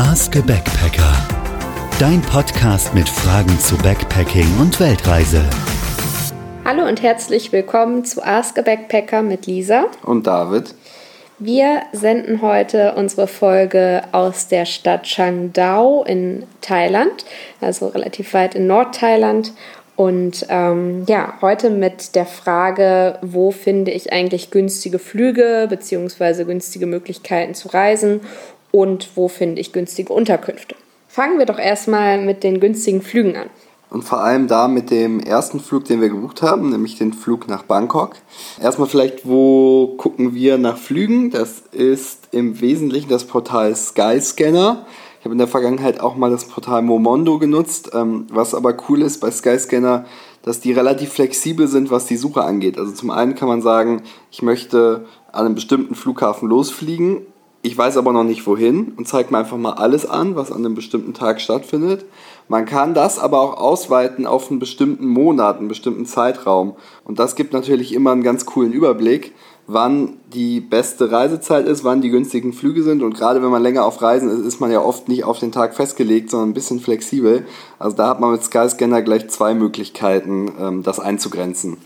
Ask a Backpacker. Dein Podcast mit Fragen zu Backpacking und Weltreise. Hallo und herzlich willkommen zu Ask a Backpacker mit Lisa und David. Wir senden heute unsere Folge aus der Stadt Changdao in Thailand, also relativ weit in Nordthailand. Und ähm, ja, heute mit der Frage, wo finde ich eigentlich günstige Flüge bzw. günstige Möglichkeiten zu reisen und wo finde ich günstige Unterkünfte. Fangen wir doch erstmal mit den günstigen Flügen an. Und vor allem da mit dem ersten Flug, den wir gebucht haben, nämlich den Flug nach Bangkok. Erstmal vielleicht, wo gucken wir nach Flügen? Das ist im Wesentlichen das Portal Skyscanner. Ich habe in der Vergangenheit auch mal das Portal Momondo genutzt, ähm, was aber cool ist bei Skyscanner, dass die relativ flexibel sind, was die Suche angeht. Also zum einen kann man sagen, ich möchte an einem bestimmten Flughafen losfliegen, ich weiß aber noch nicht wohin und zeigt mir einfach mal alles an, was an einem bestimmten Tag stattfindet. Man kann das aber auch ausweiten auf einen bestimmten Monat, einen bestimmten Zeitraum. Und das gibt natürlich immer einen ganz coolen Überblick, wann die beste Reisezeit ist, wann die günstigen Flüge sind. Und gerade wenn man länger auf Reisen ist, ist man ja oft nicht auf den Tag festgelegt, sondern ein bisschen flexibel. Also da hat man mit Skyscanner gleich zwei Möglichkeiten, ähm, das einzugrenzen.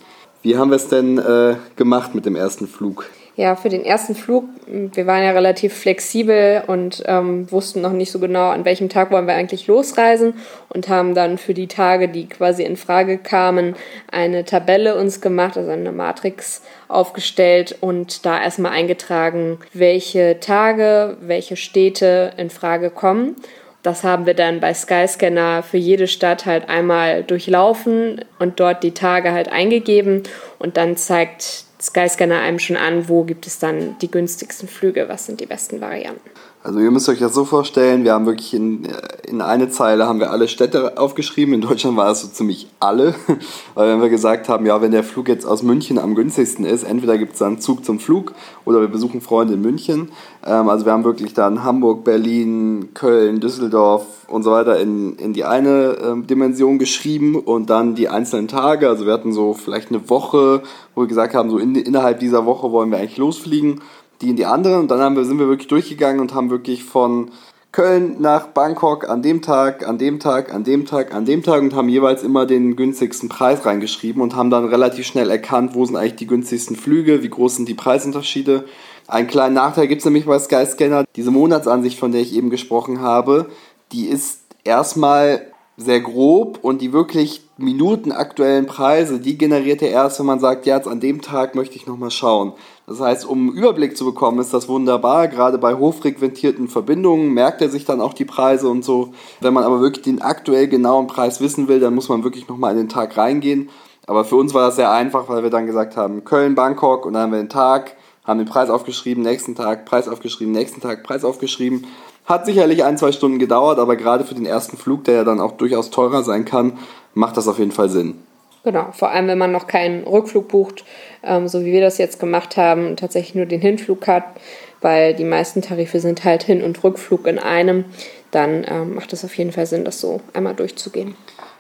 Wie haben wir es denn äh, gemacht mit dem ersten Flug? Ja, für den ersten Flug, wir waren ja relativ flexibel und ähm, wussten noch nicht so genau, an welchem Tag wollen wir eigentlich losreisen und haben dann für die Tage, die quasi in Frage kamen, eine Tabelle uns gemacht, also eine Matrix aufgestellt und da erstmal eingetragen, welche Tage, welche Städte in Frage kommen. Das haben wir dann bei Skyscanner für jede Stadt halt einmal durchlaufen und dort die Tage halt eingegeben und dann zeigt Skyscanner einem schon an, wo gibt es dann die günstigsten Flüge, was sind die besten Varianten. Also ihr müsst euch das so vorstellen, wir haben wirklich in, in eine Zeile haben wir alle Städte aufgeschrieben. In Deutschland war es so ziemlich alle. Weil wenn wir gesagt haben, ja, wenn der Flug jetzt aus München am günstigsten ist, entweder gibt es dann Zug zum Flug oder wir besuchen Freunde in München. Ähm, also wir haben wirklich dann Hamburg, Berlin, Köln, Düsseldorf und so weiter in, in die eine ähm, Dimension geschrieben und dann die einzelnen Tage. Also wir hatten so vielleicht eine Woche, wo wir gesagt haben, so in, innerhalb dieser Woche wollen wir eigentlich losfliegen die in die andere. Und dann haben wir, sind wir wirklich durchgegangen und haben wirklich von Köln nach Bangkok an dem Tag, an dem Tag, an dem Tag, an dem Tag und haben jeweils immer den günstigsten Preis reingeschrieben und haben dann relativ schnell erkannt, wo sind eigentlich die günstigsten Flüge, wie groß sind die Preisunterschiede. Einen kleinen Nachteil gibt es nämlich bei Skyscanner. Diese Monatsansicht, von der ich eben gesprochen habe, die ist erstmal sehr grob und die wirklich minutenaktuellen Preise, die generiert er erst, wenn man sagt, ja, jetzt an dem Tag möchte ich nochmal schauen. Das heißt, um einen Überblick zu bekommen, ist das wunderbar. Gerade bei hochfrequentierten Verbindungen merkt er sich dann auch die Preise und so. Wenn man aber wirklich den aktuell genauen Preis wissen will, dann muss man wirklich nochmal in den Tag reingehen. Aber für uns war das sehr einfach, weil wir dann gesagt haben, Köln, Bangkok und dann haben wir den Tag, haben den Preis aufgeschrieben, nächsten Tag, Preis aufgeschrieben, nächsten Tag, Preis aufgeschrieben. Hat sicherlich ein, zwei Stunden gedauert, aber gerade für den ersten Flug, der ja dann auch durchaus teurer sein kann, macht das auf jeden Fall Sinn. Genau, vor allem wenn man noch keinen Rückflug bucht, ähm, so wie wir das jetzt gemacht haben, tatsächlich nur den Hinflug hat, weil die meisten Tarife sind halt Hin- und Rückflug in einem, dann ähm, macht es auf jeden Fall Sinn, das so einmal durchzugehen.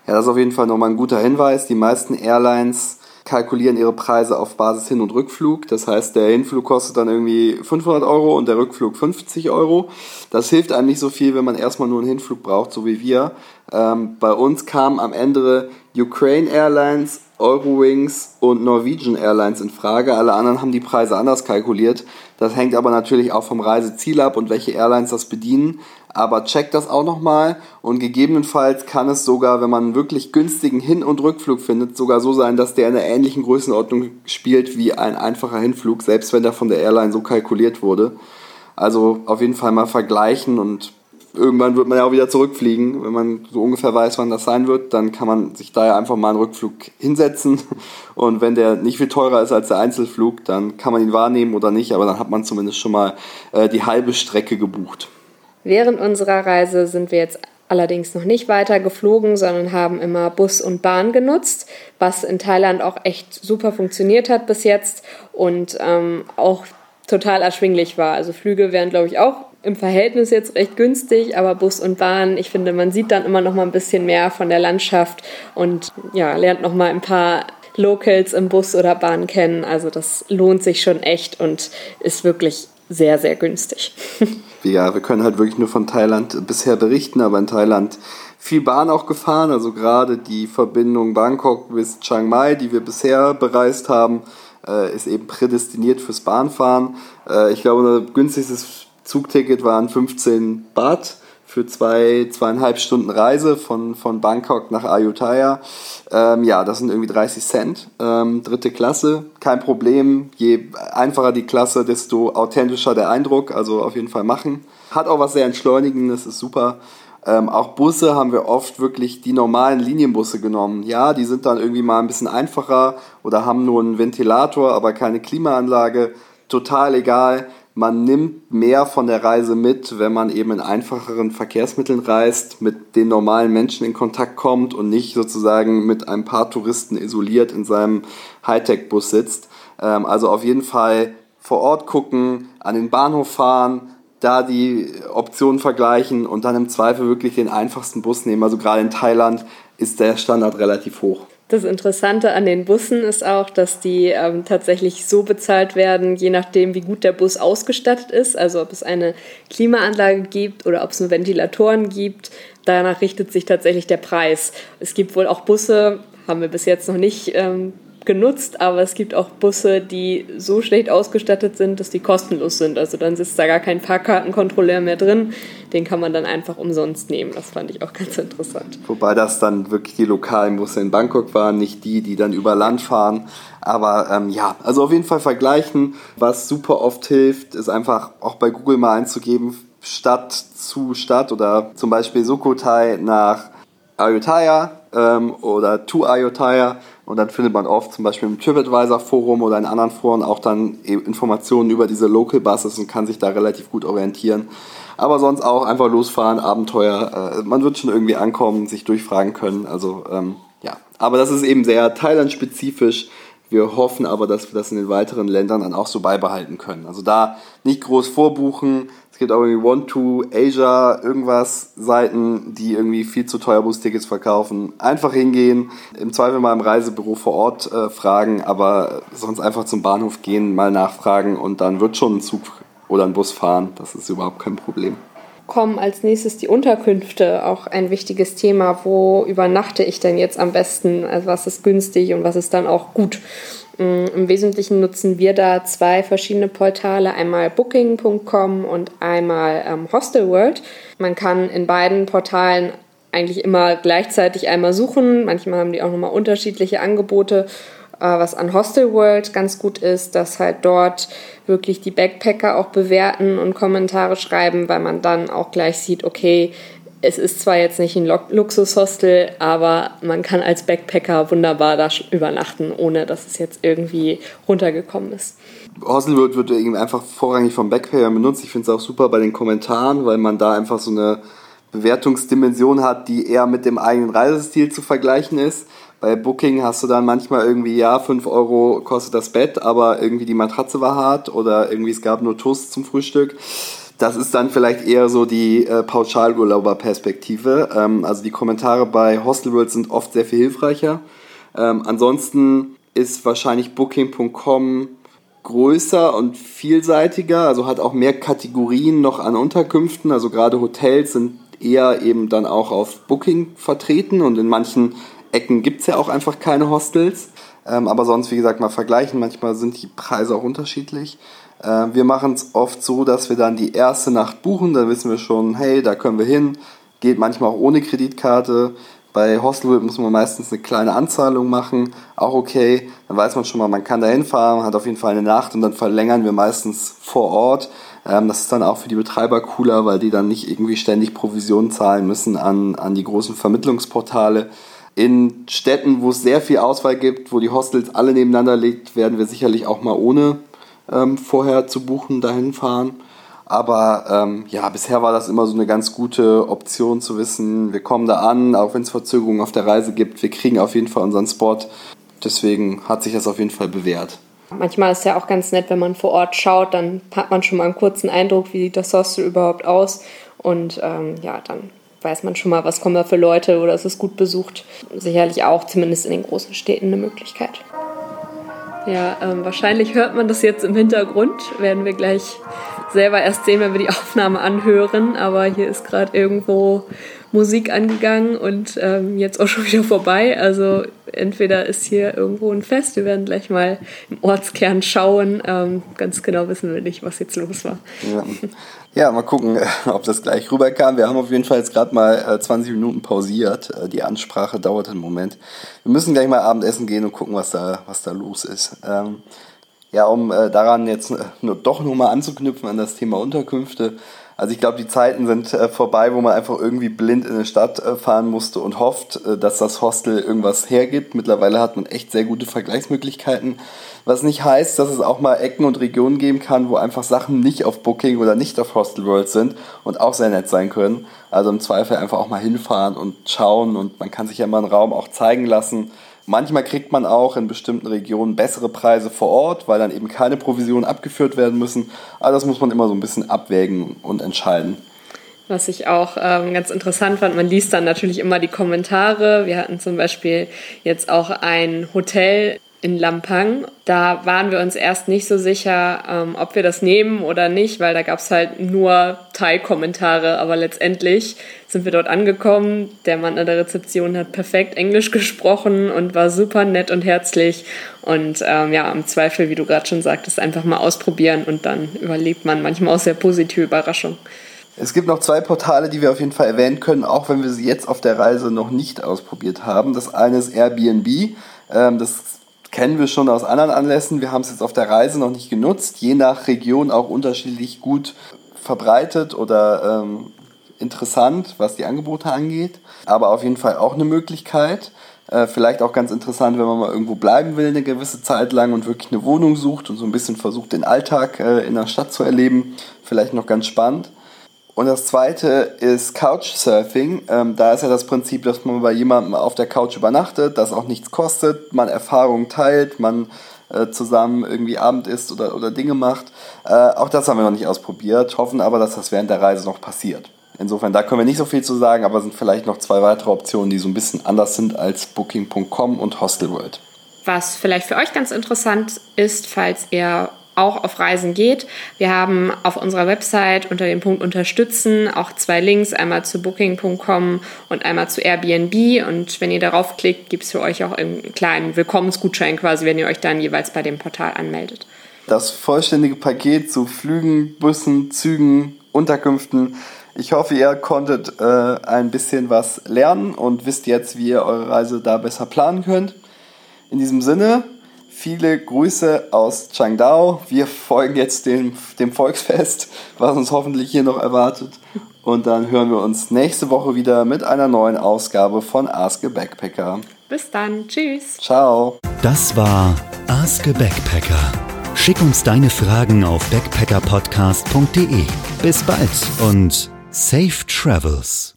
Ja, das ist auf jeden Fall nochmal ein guter Hinweis. Die meisten Airlines kalkulieren ihre Preise auf Basis Hin- und Rückflug. Das heißt, der Hinflug kostet dann irgendwie 500 Euro und der Rückflug 50 Euro. Das hilft einem nicht so viel, wenn man erstmal nur einen Hinflug braucht, so wie wir. Ähm, bei uns kamen am Ende Ukraine Airlines, Eurowings und Norwegian Airlines in Frage. Alle anderen haben die Preise anders kalkuliert. Das hängt aber natürlich auch vom Reiseziel ab und welche Airlines das bedienen aber checkt das auch nochmal und gegebenenfalls kann es sogar, wenn man einen wirklich günstigen Hin- und Rückflug findet, sogar so sein, dass der in einer ähnlichen Größenordnung spielt wie ein einfacher Hinflug, selbst wenn der von der Airline so kalkuliert wurde. Also auf jeden Fall mal vergleichen und irgendwann wird man ja auch wieder zurückfliegen. Wenn man so ungefähr weiß, wann das sein wird, dann kann man sich da ja einfach mal einen Rückflug hinsetzen. Und wenn der nicht viel teurer ist als der Einzelflug, dann kann man ihn wahrnehmen oder nicht, aber dann hat man zumindest schon mal äh, die halbe Strecke gebucht. Während unserer Reise sind wir jetzt allerdings noch nicht weiter geflogen, sondern haben immer Bus und Bahn genutzt, was in Thailand auch echt super funktioniert hat bis jetzt und ähm, auch total erschwinglich war. Also Flüge wären, glaube ich, auch im Verhältnis jetzt recht günstig, aber Bus und Bahn, ich finde, man sieht dann immer noch mal ein bisschen mehr von der Landschaft und ja, lernt noch mal ein paar Locals im Bus oder Bahn kennen. Also das lohnt sich schon echt und ist wirklich sehr, sehr günstig. Ja, wir können halt wirklich nur von Thailand bisher berichten, aber in Thailand viel Bahn auch gefahren, also gerade die Verbindung Bangkok bis Chiang Mai, die wir bisher bereist haben, äh, ist eben prädestiniert fürs Bahnfahren. Äh, ich glaube, unser günstigstes Zugticket waren 15 Baht für zwei, zweieinhalb Stunden Reise von, von Bangkok nach Ayutthaya. Ähm, ja, das sind irgendwie 30 Cent. Ähm, dritte Klasse, kein Problem. Je einfacher die Klasse, desto authentischer der Eindruck. Also auf jeden Fall machen. Hat auch was sehr Entschleunigendes, ist super. Ähm, auch Busse haben wir oft wirklich die normalen Linienbusse genommen. Ja, die sind dann irgendwie mal ein bisschen einfacher oder haben nur einen Ventilator, aber keine Klimaanlage. Total egal man nimmt mehr von der Reise mit, wenn man eben in einfacheren Verkehrsmitteln reist, mit den normalen Menschen in Kontakt kommt und nicht sozusagen mit ein paar Touristen isoliert in seinem Hightech-Bus sitzt. Ähm, also auf jeden Fall vor Ort gucken, an den Bahnhof fahren, da die Optionen vergleichen und dann im Zweifel wirklich den einfachsten Bus nehmen. Also gerade in Thailand ist der Standard relativ hoch. Das Interessante an den Bussen ist auch, dass die ähm, tatsächlich so bezahlt werden, je nachdem, wie gut der Bus ausgestattet ist. Also ob es eine Klimaanlage gibt oder ob es nur Ventilatoren gibt. Danach richtet sich tatsächlich der Preis. Es gibt wohl auch Busse, haben wir bis jetzt noch nicht ähm, genutzt, aber es gibt auch Busse, die so schlecht ausgestattet sind, dass die kostenlos sind. Also dann sitzt da gar kein Fahrkartenkontrolleur mehr drin. Den kann man dann einfach umsonst nehmen. Das fand ich auch ganz interessant. Wobei das dann wirklich die lokalen Busse in Bangkok waren, nicht die, die dann über Land fahren. Aber ähm, ja, also auf jeden Fall vergleichen. Was super oft hilft, ist einfach auch bei Google mal einzugeben, Stadt zu Stadt oder zum Beispiel Sukhothai nach Ayutthaya ähm, oder to Ayutthaya und dann findet man oft zum Beispiel im TripAdvisor-Forum oder in anderen Foren auch dann Informationen über diese Local Buses und kann sich da relativ gut orientieren. Aber sonst auch einfach losfahren, Abenteuer. Äh, man wird schon irgendwie ankommen, sich durchfragen können. Also ähm, ja, aber das ist eben sehr Thailand-spezifisch. Wir hoffen aber, dass wir das in den weiteren Ländern dann auch so beibehalten können. Also da nicht groß vorbuchen, gibt auch irgendwie One-to-Asia, irgendwas Seiten, die irgendwie viel zu teuer Bustickets verkaufen. Einfach hingehen, im Zweifel mal im Reisebüro vor Ort äh, fragen, aber sonst einfach zum Bahnhof gehen, mal nachfragen und dann wird schon ein Zug oder ein Bus fahren. Das ist überhaupt kein Problem kommen als nächstes die Unterkünfte, auch ein wichtiges Thema. Wo übernachte ich denn jetzt am besten? Also was ist günstig und was ist dann auch gut? Mm, Im Wesentlichen nutzen wir da zwei verschiedene Portale, einmal booking.com und einmal ähm, Hostelworld. Man kann in beiden Portalen eigentlich immer gleichzeitig einmal suchen. Manchmal haben die auch nochmal unterschiedliche Angebote. Äh, was an Hostelworld ganz gut ist, dass halt dort wirklich die Backpacker auch bewerten und Kommentare schreiben, weil man dann auch gleich sieht, okay, es ist zwar jetzt nicht ein Luxushostel, aber man kann als Backpacker wunderbar da übernachten, ohne dass es jetzt irgendwie runtergekommen ist. Hostel wird, wird irgendwie einfach vorrangig vom Backpacker benutzt. Ich finde es auch super bei den Kommentaren, weil man da einfach so eine Bewertungsdimension hat, die eher mit dem eigenen Reisestil zu vergleichen ist. Bei Booking hast du dann manchmal irgendwie, ja, 5 Euro kostet das Bett, aber irgendwie die Matratze war hart oder irgendwie es gab nur Toast zum Frühstück das ist dann vielleicht eher so die äh, Pauschalurlauber-Perspektive. Ähm, also die Kommentare bei Hostelworld sind oft sehr viel hilfreicher. Ähm, ansonsten ist wahrscheinlich Booking.com größer und vielseitiger, also hat auch mehr Kategorien noch an Unterkünften. Also gerade Hotels sind eher eben dann auch auf Booking vertreten und in manchen Ecken gibt es ja auch einfach keine Hostels. Ähm, aber sonst, wie gesagt, mal vergleichen. Manchmal sind die Preise auch unterschiedlich. Äh, wir machen es oft so, dass wir dann die erste Nacht buchen, dann wissen wir schon, hey, da können wir hin. Geht manchmal auch ohne Kreditkarte. Bei Hostel muss man meistens eine kleine Anzahlung machen, auch okay. Dann weiß man schon mal, man kann da hinfahren, hat auf jeden Fall eine Nacht und dann verlängern wir meistens vor Ort. Ähm, das ist dann auch für die Betreiber cooler, weil die dann nicht irgendwie ständig Provisionen zahlen müssen an, an die großen Vermittlungsportale. In Städten, wo es sehr viel Auswahl gibt, wo die Hostels alle nebeneinander liegt, werden wir sicherlich auch mal ohne ähm, vorher zu buchen, dahin fahren. Aber ähm, ja, bisher war das immer so eine ganz gute Option zu wissen, wir kommen da an, auch wenn es Verzögerungen auf der Reise gibt, wir kriegen auf jeden Fall unseren Spot. Deswegen hat sich das auf jeden Fall bewährt. Manchmal ist es ja auch ganz nett, wenn man vor Ort schaut, dann hat man schon mal einen kurzen Eindruck, wie sieht das Hostel überhaupt aus. Und ähm, ja, dann weiß man schon mal, was kommen da für Leute oder es ist gut besucht. Sicherlich auch, zumindest in den großen Städten, eine Möglichkeit. Ja, ähm, wahrscheinlich hört man das jetzt im Hintergrund. Werden wir gleich selber erst sehen, wenn wir die Aufnahme anhören. Aber hier ist gerade irgendwo Musik angegangen und ähm, jetzt auch schon wieder vorbei. Also entweder ist hier irgendwo ein Fest, wir werden gleich mal im Ortskern schauen. Ähm, ganz genau wissen wir nicht, was jetzt los war. Ja, ja mal gucken, ob das gleich rüberkam. Wir haben auf jeden Fall jetzt gerade mal 20 äh, Minuten pausiert. Äh, die Ansprache dauert einen Moment. Wir müssen gleich mal Abendessen gehen und gucken, was da, was da los ist. Ähm, ja, um äh, daran jetzt äh, nur, doch nochmal anzuknüpfen an das Thema Unterkünfte. Also ich glaube, die Zeiten sind äh, vorbei, wo man einfach irgendwie blind in eine Stadt äh, fahren musste und hofft, äh, dass das Hostel irgendwas hergibt. Mittlerweile hat man echt sehr gute Vergleichsmöglichkeiten. Was nicht heißt, dass es auch mal Ecken und Regionen geben kann, wo einfach Sachen nicht auf Booking oder nicht auf Hostel World sind und auch sehr nett sein können. Also im Zweifel einfach auch mal hinfahren und schauen und man kann sich ja mal einen Raum auch zeigen lassen Manchmal kriegt man auch in bestimmten Regionen bessere Preise vor Ort, weil dann eben keine Provisionen abgeführt werden müssen. Aber das muss man immer so ein bisschen abwägen und entscheiden. Was ich auch ähm, ganz interessant fand, man liest dann natürlich immer die Kommentare. Wir hatten zum Beispiel jetzt auch ein Hotel in Lampang. Da waren wir uns erst nicht so sicher, ähm, ob wir das nehmen oder nicht, weil da gab es halt nur Thai-Kommentare. Aber letztendlich sind wir dort angekommen. Der Mann an der Rezeption hat perfekt Englisch gesprochen und war super nett und herzlich. Und ähm, ja, im Zweifel, wie du gerade schon sagtest, einfach mal ausprobieren und dann überlebt man manchmal auch sehr positive Überraschungen. Es gibt noch zwei Portale, die wir auf jeden Fall erwähnen können, auch wenn wir sie jetzt auf der Reise noch nicht ausprobiert haben. Das eine ist Airbnb. Ähm, das kennen wir schon aus anderen Anlässen. Wir haben es jetzt auf der Reise noch nicht genutzt. Je nach Region auch unterschiedlich gut verbreitet oder ähm, interessant, was die Angebote angeht. Aber auf jeden Fall auch eine Möglichkeit. Äh, vielleicht auch ganz interessant, wenn man mal irgendwo bleiben will eine gewisse Zeit lang und wirklich eine Wohnung sucht und so ein bisschen versucht, den Alltag äh, in der Stadt zu erleben. Vielleicht noch ganz spannend. Und das zweite ist Couchsurfing. Ähm, da ist ja das Prinzip, dass man bei jemandem auf der Couch übernachtet, das auch nichts kostet, man Erfahrungen teilt, man äh, zusammen irgendwie Abend isst oder, oder Dinge macht. Äh, auch das haben wir noch nicht ausprobiert, hoffen aber, dass das während der Reise noch passiert. Insofern, da können wir nicht so viel zu sagen, aber sind vielleicht noch zwei weitere Optionen, die so ein bisschen anders sind als Booking.com und Hostelworld. Was vielleicht für euch ganz interessant ist, falls ihr auch auf Reisen geht. Wir haben auf unserer Website unter dem Punkt Unterstützen auch zwei Links, einmal zu Booking.com und einmal zu Airbnb. Und wenn ihr darauf klickt, gibt es für euch auch einen kleinen Willkommensgutschein quasi, wenn ihr euch dann jeweils bei dem Portal anmeldet. Das vollständige Paket zu Flügen, Bussen, Zügen, Unterkünften. Ich hoffe, ihr konntet äh, ein bisschen was lernen und wisst jetzt, wie ihr eure Reise da besser planen könnt. In diesem Sinne, Viele Grüße aus Changdao. Wir folgen jetzt dem, dem Volksfest, was uns hoffentlich hier noch erwartet. Und dann hören wir uns nächste Woche wieder mit einer neuen Ausgabe von Ask a Backpacker. Bis dann. Tschüss. Ciao. Das war Ask a Backpacker. Schick uns deine Fragen auf backpackerpodcast.de. Bis bald und safe travels.